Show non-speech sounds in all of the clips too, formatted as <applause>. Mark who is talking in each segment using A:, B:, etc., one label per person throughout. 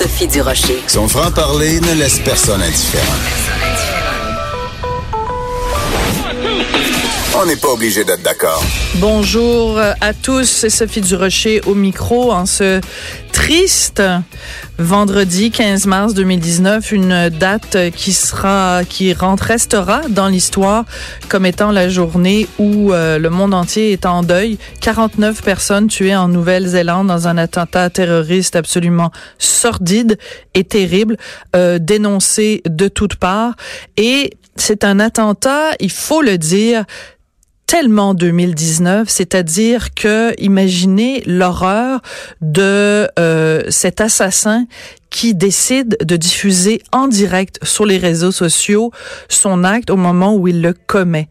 A: Sophie Durocher.
B: Son franc-parler ne laisse personne indifférent. On n'est pas obligé d'être d'accord.
C: Bonjour à tous, c'est Sophie Durocher au micro en ce triste vendredi 15 mars 2019, une date qui sera, qui restera dans l'histoire comme étant la journée où euh, le monde entier est en deuil. 49 personnes tuées en Nouvelle-Zélande dans un attentat terroriste absolument sordide et terrible, euh, dénoncé de toutes parts. Et c'est un attentat, il faut le dire, tellement 2019, c'est-à-dire que imaginez l'horreur de euh, cet assassin qui décide de diffuser en direct sur les réseaux sociaux son acte au moment où il le commet.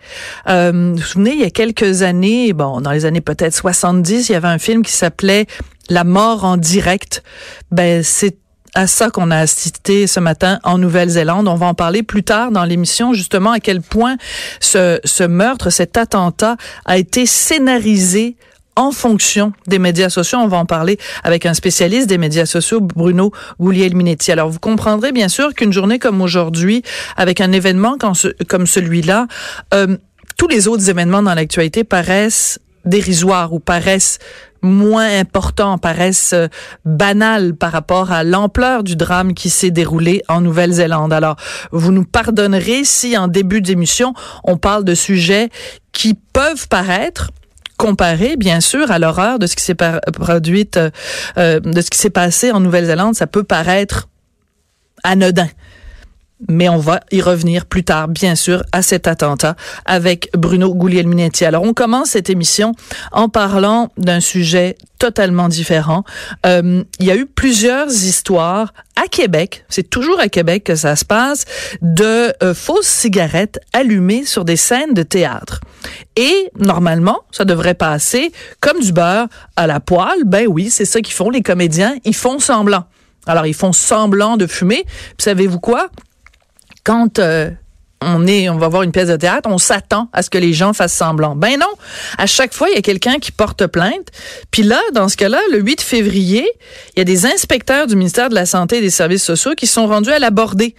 C: Euh, vous vous souvenez, il y a quelques années, bon, dans les années peut-être 70, il y avait un film qui s'appelait La mort en direct. Ben, c'est à ça qu'on a assisté ce matin en Nouvelle-Zélande. On va en parler plus tard dans l'émission, justement, à quel point ce, ce meurtre, cet attentat a été scénarisé en fonction des médias sociaux. On va en parler avec un spécialiste des médias sociaux, Bruno Gouliel-Minetti. Alors, vous comprendrez bien sûr qu'une journée comme aujourd'hui, avec un événement comme celui-là, euh, tous les autres événements dans l'actualité paraissent dérisoires ou paraissent moins importants, paraissent euh, banals par rapport à l'ampleur du drame qui s'est déroulé en Nouvelle-Zélande. Alors, vous nous pardonnerez si en début d'émission, on parle de sujets qui peuvent paraître comparés, bien sûr, à l'horreur de ce qui s'est produit, euh, euh, de ce qui s'est passé en Nouvelle-Zélande, ça peut paraître anodin mais on va y revenir plus tard, bien sûr, à cet attentat avec Bruno Guglielminetti. Alors, on commence cette émission en parlant d'un sujet totalement différent. Euh, il y a eu plusieurs histoires à Québec, c'est toujours à Québec que ça se passe, de euh, fausses cigarettes allumées sur des scènes de théâtre. Et normalement, ça devrait passer comme du beurre à la poêle. Ben oui, c'est ça qu'ils font les comédiens, ils font semblant. Alors, ils font semblant de fumer. Savez-vous quoi? Quand euh, on est, on va voir une pièce de théâtre, on s'attend à ce que les gens fassent semblant. Ben non, à chaque fois il y a quelqu'un qui porte plainte. Puis là, dans ce cas-là, le 8 février, il y a des inspecteurs du ministère de la santé et des services sociaux qui sont rendus à l'aborder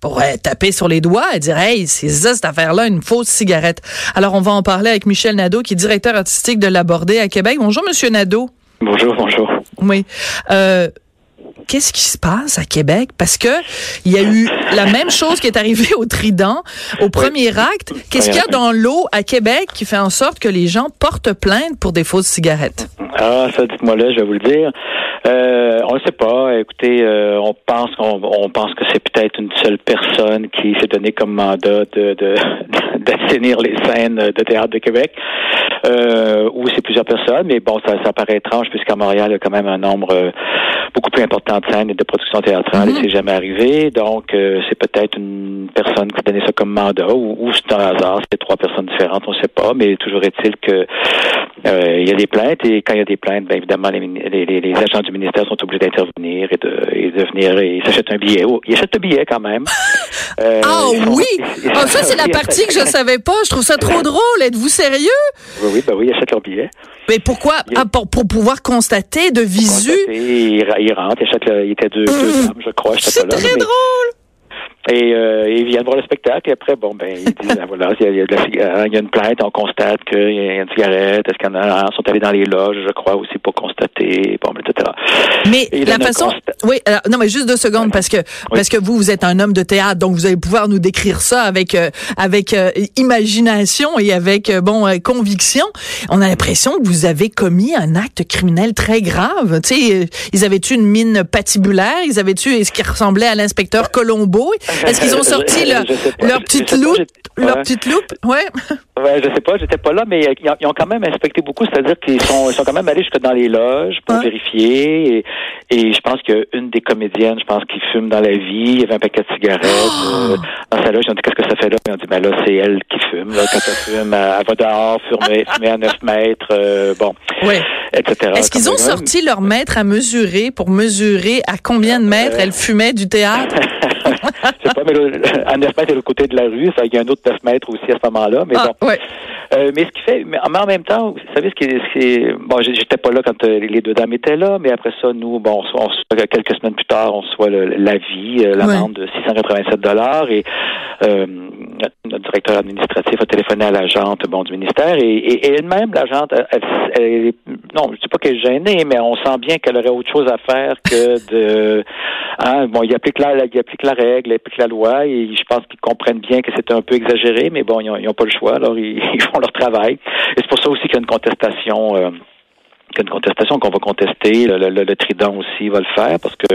C: pour taper sur les doigts et dire hey c'est ça cette affaire-là une fausse cigarette. Alors on va en parler avec Michel Nadeau qui est directeur artistique de l'Abordé à Québec. Bonjour Monsieur Nadeau.
D: Bonjour, bonjour.
C: Oui. Euh, qu'est-ce qui se passe à Québec? Parce que il y a eu la même chose qui est arrivée au Trident, au premier acte. Qu'est-ce qu'il y a dans l'eau à Québec qui fait en sorte que les gens portent plainte pour des fausses cigarettes?
D: Ah, ça, dites-moi là, je vais vous le dire. Euh, on ne sait pas. Écoutez, euh, on pense qu'on on pense que c'est peut-être une seule personne qui s'est donné comme mandat de, de, <laughs> d'assainir les scènes de théâtre de Québec, euh, ou c'est plusieurs personnes. Mais bon, ça, ça paraît étrange puisqu'à Montréal, il y a quand même un nombre euh, beaucoup plus important de scènes et de productions théâtrales. Et c'est jamais arrivé. Donc, euh, c'est peut-être une personne qui a donné ça comme mandat, ou, ou c'est un hasard. C'est trois personnes différentes, on ne sait pas. Mais toujours est-il que euh, il y a des plaintes et quand il y a des plaintes, bien évidemment, les, les, les agents du ministère sont obligés d'intervenir et de, et de venir et ils s'achètent un billet. Oh, ils achètent un billet quand même. <laughs>
C: Euh, ah oui! Ah, ça, c'est la partie que je savais pas. Je trouve ça trop <laughs> drôle. Êtes-vous sérieux?
D: Oui, oui, ben oui, ils achètent leur billet.
C: Mais pourquoi? Ah, pour, pour pouvoir constater de visu?
D: Constater, ils, rentrent, ils achètent le, il était deux, deux
C: Mmh.
D: dames, je crois.
C: C'est très drôle!
D: Et euh, ils viennent voir le spectacle et après, bon, ben, ils disent, <laughs> ah, voilà, il y, a, il y a de la cigarette, il y a une plainte, on constate qu'il y a une cigarette, est-ce qu'il y en a, ils sont allés dans les loges, je crois, aussi pour constater, bon, etc.
C: Mais
D: Et
C: la façon, oui, alors, non, mais juste deux secondes parce que parce que vous vous êtes un homme de théâtre, donc vous allez pouvoir nous décrire ça avec euh, avec euh, imagination et avec euh, bon euh, conviction. On a l'impression que vous avez commis un acte criminel très grave. Tu sais, euh, ils avaient tu une mine patibulaire, ils avaient tu ce qui ressemblait à l'inspecteur Colombo? Est-ce qu'ils ont sorti leur, leur petite loupe? Leur petite loupe? Ouais. <laughs>
D: Ouais, je sais pas, j'étais pas là, mais ils ont quand même inspecté beaucoup, c'est-à-dire qu'ils sont, ils sont quand même allés jusque dans les loges pour vérifier. Et, et je pense qu'une des comédiennes, je pense, qui fume dans la vie, il y avait un paquet de cigarettes euh, dans sa loge. Ils ont dit qu'est-ce que ça fait là? Ils ont dit ben là, c'est elle qui fume. Là, quand elle fume, elle, va dehors, fumer, <laughs> fumer à 9 mètres, euh, bon,
C: Oui.
D: etc.
C: Est-ce qu'ils ont sorti leur mètre à mesurer pour mesurer à combien de mètres elle fumait du théâtre? <laughs> <laughs>
D: je sais pas, mais là, à 9 mètres, de l'autre côté de la rue, ça, il y a un autre 9 mètres aussi à ce moment-là. Mais
C: Ah,
D: bon.
C: ouais.
D: Euh, mais ce qui fait, mais en même temps, vous savez ce qui est, ce qui est- bon, j'étais pas là quand euh, les deux dames étaient là, mais après ça, nous, bon, on quelques semaines plus tard, on reçoit le- l'avis, euh, l'amende de 687 dollars et euh, notre, notre directeur administratif a téléphoné à l'agente, bon, du ministère et, et- et elle-même, l'agente, elle, elle- non, je dis pas qu'elle est gênée, mais on sent bien qu'elle aurait autre chose à faire que de, <laughs> hein, bon, il applique la, il applique la règle, il applique la loi et je pense qu'ils comprennent bien que c'est un peu exagéré, mais bon, ils ont, ils ont pas le choix, alors ils, <laughs> ils font leur travail. Et c'est pour ça aussi qu'il y a une contestation. euh, une contestation qu'on va contester. Le, le- le- le Trident aussi va le faire parce que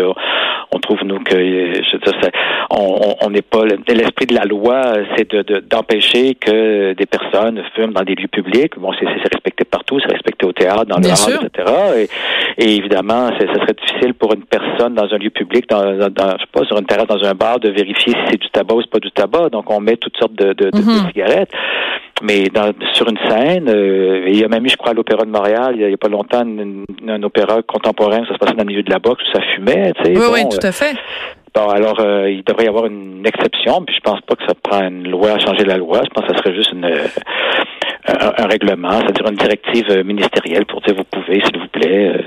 D: on trouve nous que je veux dire, ça- on on- on n'est pas le- l'esprit de la loi, c'est de de- d'empêcher que des personnes fument dans des lieux publics. Bon, c'est respecté partout, c'est respecté au théâtre, dans le hall, etc. Et, et évidemment, ça serait difficile pour une personne dans un lieu public, dans, dans, dans- je sais pas, sur une terrasse, dans un bar, de vérifier si c'est du tabac ou c'est pas du tabac. Donc, on met toutes sortes de, de, de- de
C: Mhm.
D: cigarettes. Mais dans, sur une scène, euh, il y a même eu, je crois, à l'Opéra de Montréal, il y a, pas longtemps, une- une- un opéra contemporain, ça se passait dans le milieu de la boxe, où ça fumait, tu sais.
C: Oui,
D: Bon,
C: oui,
D: euh,
C: tout à fait.
D: Bon, alors, euh, il devrait y avoir une exception, puis je pense pas que ça prend une loi à changer la loi. Je pense que ça serait juste une, euh, un, un règlement, c'est-à-dire une directive euh, ministérielle pour dire vous pouvez, s'il vous plaît,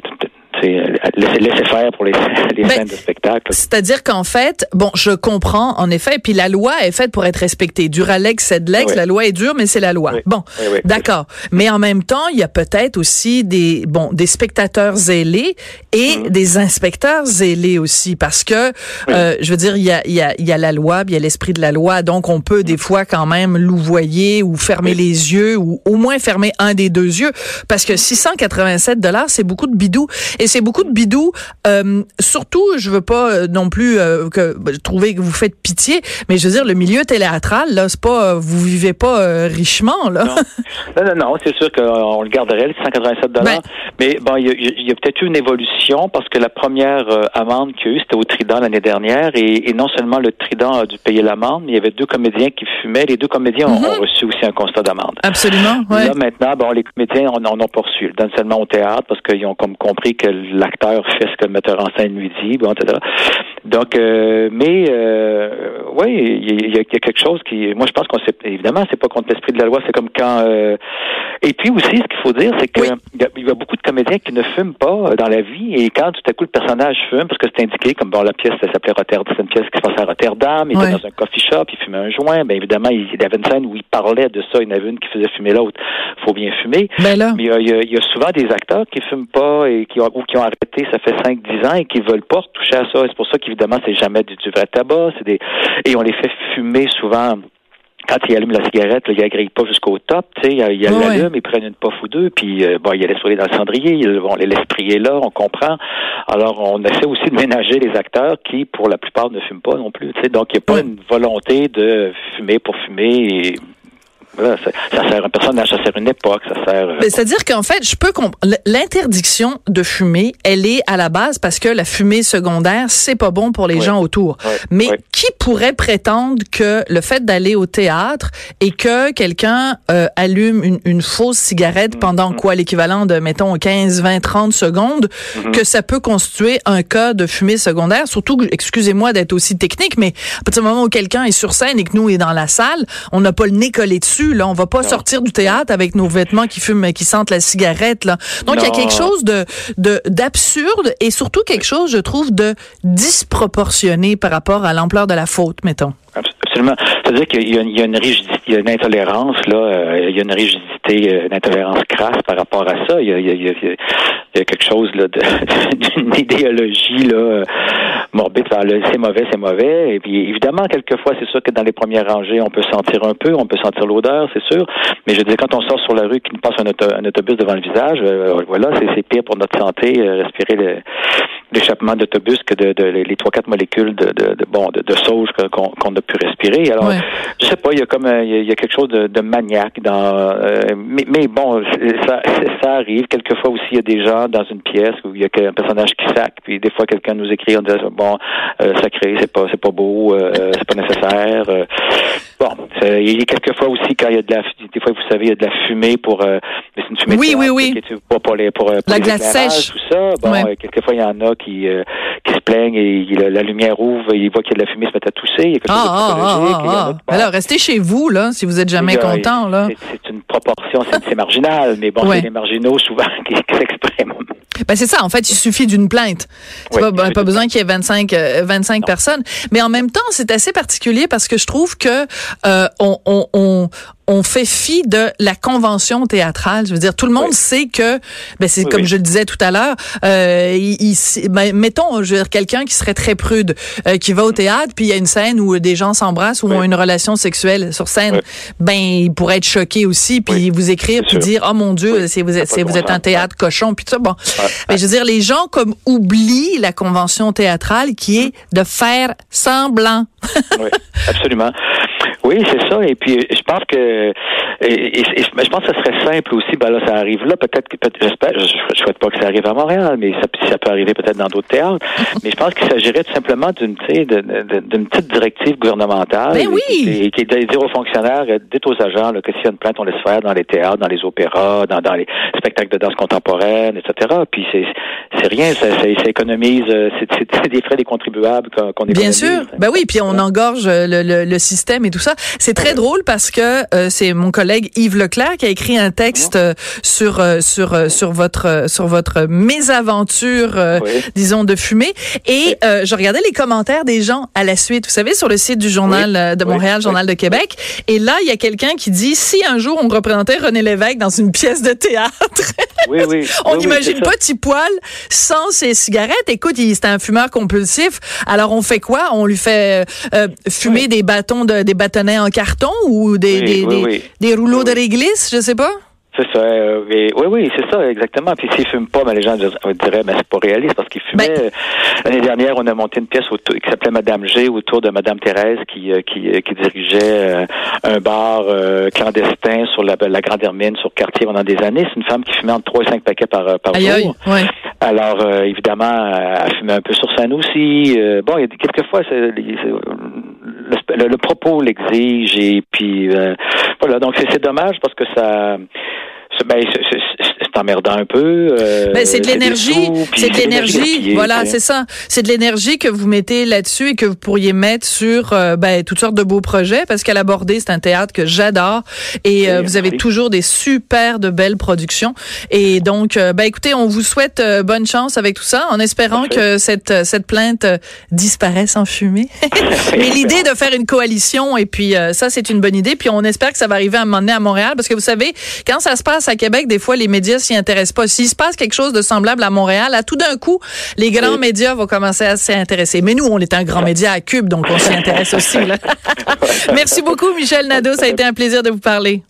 D: t- t- tu sais, laissez, laissez faire pour les, <laughs> les
C: Ben,
D: scènes de spectacle.
C: C'est-à-dire qu'en fait, bon, je comprends en effet, puis la loi est faite pour être respectée. Duralex, Sedlex,
D: Oui.
C: la loi est dure, mais c'est la loi.
D: Oui.
C: Bon,
D: Oui, oui.
C: d'accord. Mais en même temps, il y a peut-être aussi des bon des spectateurs zélés et
D: Mhm.
C: des inspecteurs zélés aussi, parce que euh, je veux dire, il y a il y a il y a la loi, puis il y a l'esprit de la loi, donc on peut des fois quand même louvoyer ou fermer
D: Mhm.
C: Les yeux ou au moins fermer un des deux yeux, parce que 687 dollars, c'est beaucoup de bidou et c'est beaucoup de bidou. Euh, surtout, je veux pas euh, non plus euh, que bah, trouver que vous faites pitié, mais je veux dire le milieu théâtral là, c'est pas euh, vous vivez pas euh, richement là.
D: Non, non, non, non, c'est sûr qu'on le garderait, les 187 dollars.
C: Ben-
D: Mais bon, il y a, peut-être eu une évolution parce que la première amende qu'il y a eu, c'était au Trident l'année dernière. Et, et non seulement le Trident a dû payer l'amende, mais il y avait deux comédiens qui fumaient. Les deux comédiens ont-
C: Mhm.
D: ont, reçu aussi un constat d'amende.
C: Absolument, ouais.
D: Là, maintenant, bon, les comédiens en ont reçu. Ils le donnent seulement au théâtre parce qu'ils ont comme compris que l'acteur fait ce que le metteur en scène lui dit, bon, etc. Donc, euh, mais, euh, oui, il y, a- il y a quelque chose qui, moi, je pense qu'on sait, évidemment, c'est pas contre l'esprit de la loi, c'est comme quand, euh, et puis aussi, ce qu'il faut dire, c'est que
C: Oui.
D: il y, a- il y a beaucoup de comédiens qui ne fument pas dans la vie, et quand tout à coup le personnage fume, parce que c'est indiqué, comme bon, la pièce, ça s'appelait Rotterdam, c'est une pièce qui se passe à Rotterdam, il était dans un coffee shop, il fumait un joint, bien évidemment, il, avait une scène où il parlait de ça, il y en avait une qui faisait fumer l'autre, faut bien fumer.
C: Ben là,
D: Mais il y, a, il y a- il y a souvent des acteurs qui fument pas et qui ont, ou qui ont arrêté, ça fait 5-10 ans et qui veulent pas toucher à ça. C'est pour ça qu'évidemment, c'est jamais du, du vrai tabac. C'est des, et on les fait fumer souvent. Quand ils allument la cigarette, là, ils agrillent pas jusqu'au top, tu sais, ils
C: Ouais,
D: l'allument, ils prennent une puff ou deux, puis euh, bon, ils la laissent rouler dans le cendrier, ils, on les laisse prier là, on comprend. Alors, on essaie aussi de ménager les acteurs qui, pour la plupart, ne fument pas non plus, tu sais. Donc, il n'y a pas
C: Ouais.
D: une volonté de fumer pour fumer et voilà, ça, sert un personnage, ça sert une époque, ça sert. euh,
C: C'est-à-dire qu'en fait, je peux l'interdiction de fumer, elle est à la base parce que la fumée secondaire, c'est pas bon pour les gens autour. Mais qui pourrait prétendre que le fait d'aller au théâtre et que quelqu'un euh, allume une, une fausse cigarette pendant
D: Mm-hmm.
C: quoi l'équivalent de mettons 15, 20, 30 secondes,
D: Mm-hmm.
C: que ça peut constituer un cas de fumée secondaire, surtout excusez-moi d'être aussi technique, mais à partir du moment où quelqu'un est sur scène et que nous est dans la salle, on n'a pas le nez collé dessus là, on va pas sortir du théâtre avec nos vêtements qui fument qui sentent la cigarette là. Donc il y a quelque chose de de d'absurde et surtout quelque chose je trouve de disproportionné par rapport à l'ampleur de la faute, mettons.
D: Absolument. C'est-à-dire qu'il y a, une- rigidité, une intolérance, là, euh, il y a une rigidité, euh, une intolérance crasse par rapport à ça. Il y a, quelque chose <laughs> d'une idéologie là, euh, morbide. C'est mauvais, c'est mauvais. Et puis évidemment, quelquefois, c'est sûr que dans les premières rangées, on peut sentir un peu, on peut sentir l'odeur, c'est sûr. Mais je dire, quand on sort sur la rue, qu'il nous passe un, auto- un autobus devant le visage, euh, voilà, c'est pire pour notre santé, euh, respirer le l'échappement d'autobus que de, de, les trois quatre molécules de, de, de bon de, de sauge qu'on a pu respirer. Alors,
C: Ouais.
D: je sais pas, il y a comme euh, il y a, il y a quelque chose de, de maniaque dans. euh, mais, mais bon, ça, ça arrive. Quelquefois aussi, il y a des gens dans une pièce où il y a un personnage qui sac, puis des fois quelqu'un nous écrit en disant bon, euh, sacré, c'est pas c'est pas beau, euh, c'est pas nécessaire. Euh. il y a quelquefois aussi quand il y a de la, des fois vous savez, il y a de la fumée pour, euh, mais c'est une fumée
C: Oui,
D: de
C: oui, oui.
D: qui pour, pour les pour, euh, pour
C: La
D: les
C: glace sèche.
D: tout ça. Bon,
C: Ouais.
D: euh, quelquefois il y en a qui euh, qui se plaignent et il- la lumière ouvre, il voit qu'il y a de la fumée, il se met à tousser. Il y a quelque chose de
C: Ah, ah, ah, ah, ah. Alors, restez chez vous, là, si vous êtes jamais content, là.
D: c'est- une proportion, c'est marginal, mais bon,
C: Ouais.
D: c'est les marginaux souvent <laughs> qui s'expriment.
C: Ben c'est ça. En fait, il suffit d'une plainte.
D: Oui,
C: pas, ben, pas
D: tout à
C: besoin qu'il y ait 25, euh, 25 personnes. Mais en même temps, c'est assez particulier parce que je trouve que euh, on, on, on, on fait fi de la convention théâtrale. Je veux dire, tout le monde
D: Oui.
C: sait que, ben c'est
D: Oui,
C: comme
D: oui.
C: je le disais tout à l'heure, euh, il, il- ben, mettons, je veux dire, quelqu'un qui serait très prude, euh, qui va au théâtre, puis il y a une scène où des gens s'embrassent ou ont une relation sexuelle sur scène, ben il pourrait être choqué aussi, puis vous écrire, puis
D: sûr.
C: dire, oh mon Dieu, c'est vous êtes, c'est vous êtes un théâtre cochon, puis tout ça. Bon, mais je veux dire, les gens comme oublient la convention théâtrale qui est de faire semblant.
D: oui, absolument. <laughs> Oui, c'est ça. Et puis, je pense que, et, et- et je pense que ce serait simple aussi. Ben là, ça arrive là. Peut-être que, peut- j'espère, je, je souhaite pas que ça arrive à Montréal, mais ça, ça peut arriver peut-être dans d'autres théâtres. <laughs> mais je pense qu'il s'agirait tout simplement d'une, d'une petite directive gouvernementale.
C: Ben oui.
D: Et qui est de dire aux fonctionnaires, euh, dites aux agents que s'il y a une plainte, on laisse faire dans les théâtres, dans les opéras, dans, dans les spectacles de danse contemporaine, etc. Puis c'est, c'est rien, ça, ça, ça économise, euh, c'est, des frais des contribuables qu'on, qu'on
C: Bien
D: économise.
C: sûr. Ben oui, puis on engorge le, le, le système et tout ça. C'est très drôle parce que euh, c'est mon collègue Yves Leclerc qui a écrit un texte euh, sur euh, sur sur votre sur votre mésaventure,
D: Oui.
C: disons de fumée. Et je regardais les commentaires des gens à la suite. Vous savez, sur le site du journal
D: Oui.
C: de. Montréal,
D: Oui.
C: journal de Québec. Et là, il y a quelqu'un qui dit si un jour on représentait René Lévesque dans une pièce de théâtre. <laughs> <laughs> On n'imagine pas. Petit Poil sans ses cigarettes. Écoute, il c'était un fumeur compulsif. Alors on fait quoi? On lui fait fumer des bâtons de des bâtonnets en carton ou des
D: Oui,
C: des,
D: oui,
C: des,
D: oui.
C: des rouleaux de réglisse, je sais pas?
D: C'est ça. euh, et- oui, oui, c'est ça, exactement. Puis s'il fume pas, ben, les gens dis- diraient, mais c'est pas réaliste parce qu'il fumait.
C: Ben-
D: Euh, L'année dernière, on a monté une pièce autour- qui s'appelait Madame G autour de Madame Thérèse qui euh, qui, euh, qui dirigeait euh, un bar euh, clandestin sur la, la Grande Hermine, sur Cartier pendant des années. C'est une femme qui fumait entre 3 et 5 paquets par, euh, par
C: Aïe aïe.
D: jour.
C: Ouais.
D: Alors, euh, évidemment, euh, elle fumait un peu sur scène aussi. Euh, bon, il y a quelquefois, le, le- le propos l'exige et puis euh, voilà. Donc, c'est dommage parce que ça... Ben, c'est- emmerdant un peu. euh,
C: Ben, c'est de l'énergie, c'est de l'énergie. Voilà, c'est ça. C'est de l'énergie que vous mettez là-dessus et que vous pourriez mettre sur euh, ben, toutes sortes de beaux projets parce qu'à l'abordé, c'est un théâtre que j'adore et euh, vous avez toujours des super de belles productions. Et donc, euh, ben écoutez, on vous souhaite bonne chance avec tout ça en espérant
D: Parfait.
C: que cette cette plainte disparaisse en fumée. <laughs> <laughs> Mais l'idée de faire une coalition et puis ça, c'est une bonne idée. Puis on espère que ça va arriver à un moment donné à Montréal parce que vous savez, quand ça se passe à Québec, des fois les médias s'y intéressent pas. S'il se passe quelque chose de semblable à Montréal, à tout d'un coup, les grands
D: Oui.
C: médias vont commencer à s'y intéresser. Mais nous, on est un grand média à Cube, donc on s'y intéresse aussi. là. <laughs> Merci beaucoup, Michel Nadeau. Ça a été un plaisir de vous parler.